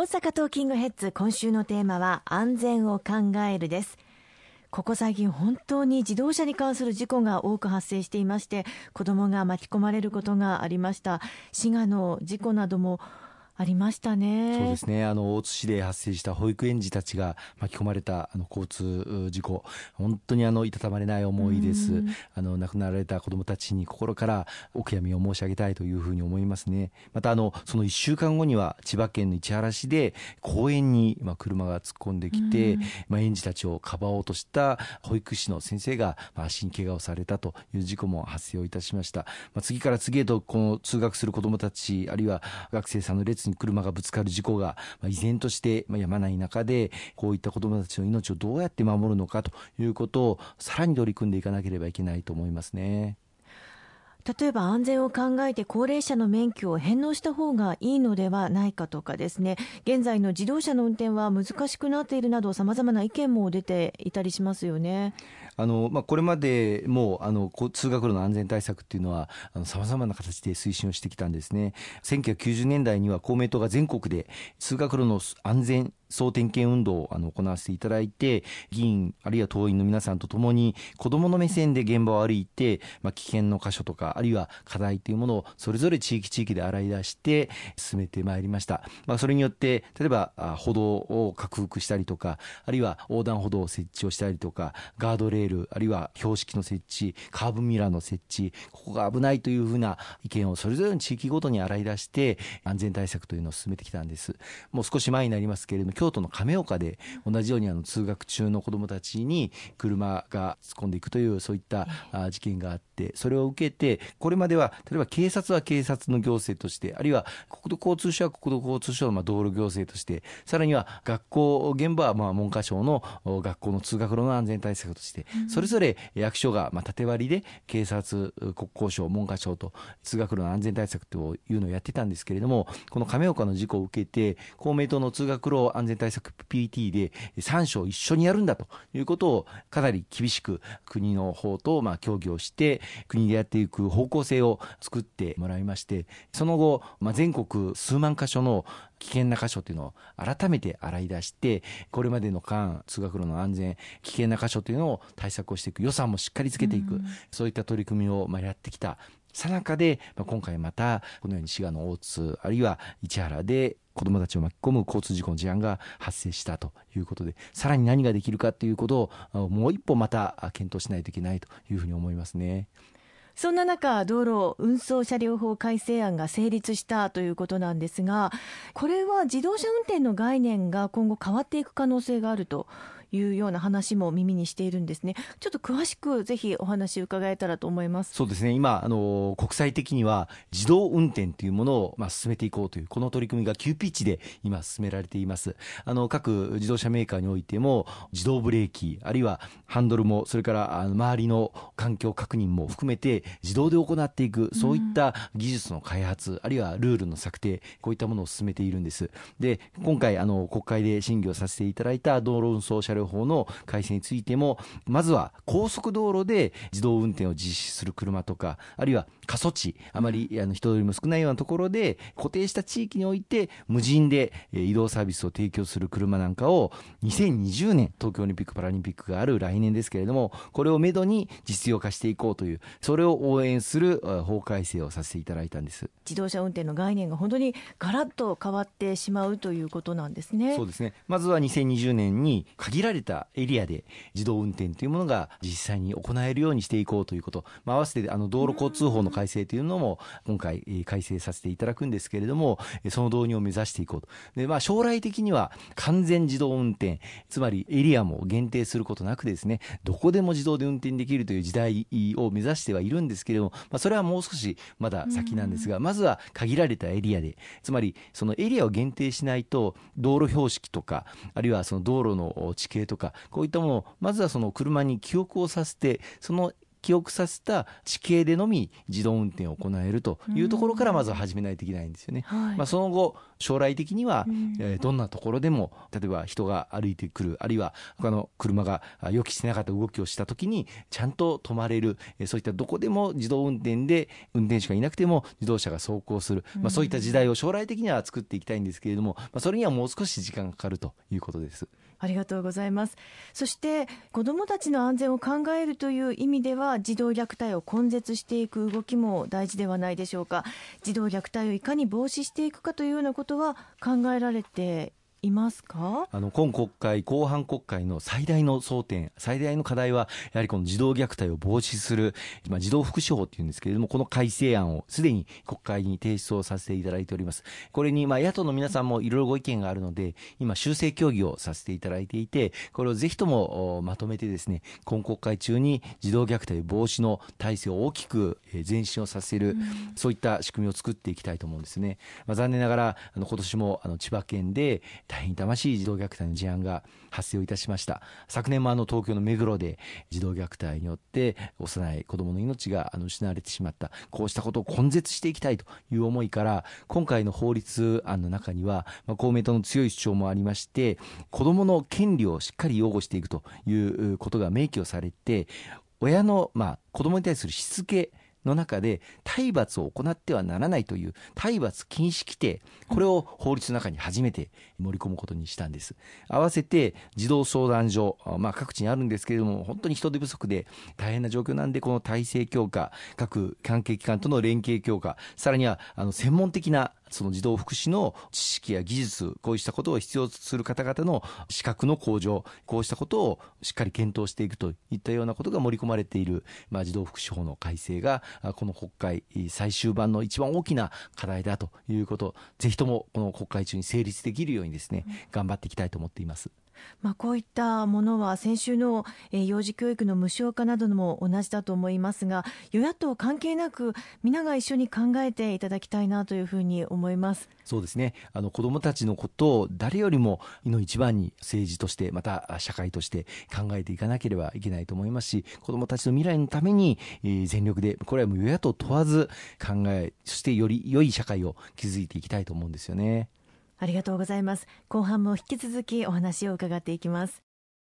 大阪トーキングヘッズ今週のテーマは安全を考えるです。ここ最近本当に自動車に関する事故が多く発生していまして子どもが巻き込まれることがありました。滋賀の事故などもありましたね。そうですね。あの大津市で発生した保育園児たちが巻き込まれたあの交通事故、本当にあのいたたまれない思いです。あの亡くなられた子どもたちに心からお悔やみを申し上げたいというふうに思いますね。またあのその1週間後には千葉県の市原市で公園にまあ車が突っ込んできて、まあ園児たちをかばおうとした保育士の先生がまあ足に怪我をされたという事故も発生をいたしました。まあ次から次へとこの通学する子どもたちあるいは学生さんの列にに車がぶつかる事故が依然としてやまない中でこういった子どもたちの命をどうやって守るのかということをさらに取り組んでいかなければいけないと思いますね。例えば安全を考えて高齢者の免許を返納した方がいいのではないかとかですね現在の自動車の運転は難しくなっているなどさまざまな意見も出ていたりしますよね。あのまあ、これまでもあの通学路の安全対策っていうのはさまざまな形で推進をしてきたんですね。1990年代には公明党が全国で通学路の安全総点検運動をあの行わせていただいて議員あるいは党員の皆さんとともに子どもの目線で現場を歩いて、まあ、危険の箇所とかあるいは課題というものをそれぞれ地域地域で洗い出して進めてまいりました、まあ、それによって例えば歩道を拡幅したりとかあるいは横断歩道を設置をしたりとかガードレールあるいは標識の設置カーブミラーの設置ここが危ないというふうな意見をそれぞれの地域ごとに洗い出して安全対策というのを進めてきたんです。もう少し前になりますけれども京都の亀岡で同じようにあの通学中の子どもたちに車が突っ込んでいくというそういった事件があってそれを受けてこれまでは例えば警察は警察の行政としてあるいは国土交通省は国土交通省のまあ道路行政としてさらには学校現場はまあ文科省の学校の通学路の安全対策としてそれぞれ役所がまあ縦割りで警察国交省文科省と通学路の安全対策というのをやってたんですけれどもこの亀岡の事故を受けて公明党の通学路安全対策 PT で3省一緒にやるんだということをかなり厳しく国の方とまあ協議をして国でやっていく方向性を作ってもらいましてその後、まあ、全国数万箇所の危険な箇所というのを改めて洗い出してこれまでの間通学路の安全危険な箇所というのを対策をしていく予算もしっかりつけていく、うん、そういった取り組みをまあやってきたさなかで、まあ、今回またこのように滋賀の大津あるいは市原で子どもたちを巻き込む交通事故の事案が発生したということでさらに何ができるかということをもう一歩また検討しないといけないというふうに思いますね。そんな中、道路運送車両法改正案が成立したということなんですが、これは自動車運転の概念が今後変わっていく可能性があるというような話も耳にしているんですね。ちょっと詳しくぜひお話伺えたらと思います。そうですね。今、あの、国際的には自動運転というものを、まあ、進めていこうという、この取り組みが急ピッチで今進められています。あの、各自動車メーカーにおいても、自動ブレーキ、あるいはハンドルも、それから周りの環境確認も含めて自動で行っていく、そういった技術の開発、あるいはルールの策定、こういったものを進めているんです。で、今回、あの、国会で審議をさせていただいた道路運送車両法の改正についても、まずは高速道路で自動運転を実施する車とか、あるいは過疎地、あまりあの人よりも少ないようなところで、固定した地域において無人で移動サービスを提供する車なんかを、2020年、東京オリンピック・パラリンピックがある来年ですけれども、これをめど。に実用化していこうという、それを応援する法改正をさせていただいたんです自動車運転の概念が本当にガラッと変わってしまうということなんですね。そうですねまずは2020年に限られたエリアで自動運転というものが実際に行えるようにしていこうということ、まあ、合わせてあの道路交通法の改正というのも今回改正させていただくんですけれどもその導入を目指していこうと。で、まあ、将来的には完全自動運転つまりエリアも限定することなくですねどこでも自動で運転できるという時代を目指してはいるんですけれども、まあ、それはもう少しまだ先なんですがまずは限られたエリアでつまりそのエリアを限定しないと道路標識とかあるいはその道路の地形とかこういったものをまずはその車に記憶をさせてその記憶させた地形でのみ自動運転を行えるというところからまずは始めないといけないんですよね。はい、まあ、その後将来的には、えー、どんなところでも例えば人が歩いてくるあるいは他の車が予期してなかった動きをした時にちゃんと止まれる、えー、そういったどこでも自動運転で運転手がいなくても自動車が走行する、まあ、そういった時代を将来的には作っていきたいんですけれども、まあ、それにはもう少し時間がかかるということです。ありがとうございます。そして子どもたちの安全を考えるという意味では児童虐待を根絶していく動きも大事ではないでしょうか。児童虐待をいかに防止していくかというようなこととは考えられていますか？あの今国会、後半国会の最大の争点、最大の課題は、やはりこの児童虐待を防止する、まあ、児童福祉法っていうんですけれども、この改正案をすでに国会に提出をさせていただいております。これに、まあ、野党の皆さんもいろいろご意見があるので、今、修正協議をさせていただいていて、これをぜひともまとめてですね、今国会中に児童虐待防止の体制を大きく前進をさせる、うん、そういった仕組みを作っていきたいと思うんですね。まあ、残念ながら、あの今年もあの千葉県で大変痛ましい児童虐待の事案が発生いたしました。昨年もあの東京の目黒で児童虐待によって幼い子どもの命があの失われてしまった。こうしたことを根絶していきたいという思いから今回の法律案の中には、まあ、公明党の強い主張もありまして子どもの権利をしっかり擁護していくということが明記をされて親の、まあ、子どもに対するしつけの中で体罰を行ってはならないという体罰禁止規定これを法律の中に初めて盛り込むことにしたんです。合わせて児童相談所、まあ、各地にあるんですけれども本当に人手不足で大変な状況なんでこの体制強化各関係機関との連携強化さらにはあの専門的なその児童福祉の知識や技術こうしたことを必要とする方々の資格の向上こうしたことをしっかり検討していくといったようなことが盛り込まれている、まあ、児童福祉法の改正がこの国会最終版の一番大きな課題だということぜひともこの国会中に成立できるようにですね頑張っていきたいと思っています。まあ、こういったものは先週の、え幼児教育の無償化なども同じだと思いますが与野党関係なく皆が一緒に考えていただきたいなというふうに思いますそうですねあの子どもたちのことを誰よりもの一番に政治としてまた社会として考えていかなければいけないと思いますし子どもたちの未来のために、えー、全力でこれはもう与野党問わず考えそしてより良い社会を築いていきたいと思うんですよね。ありがとうございます。後半も引き続きお話を伺っていきます。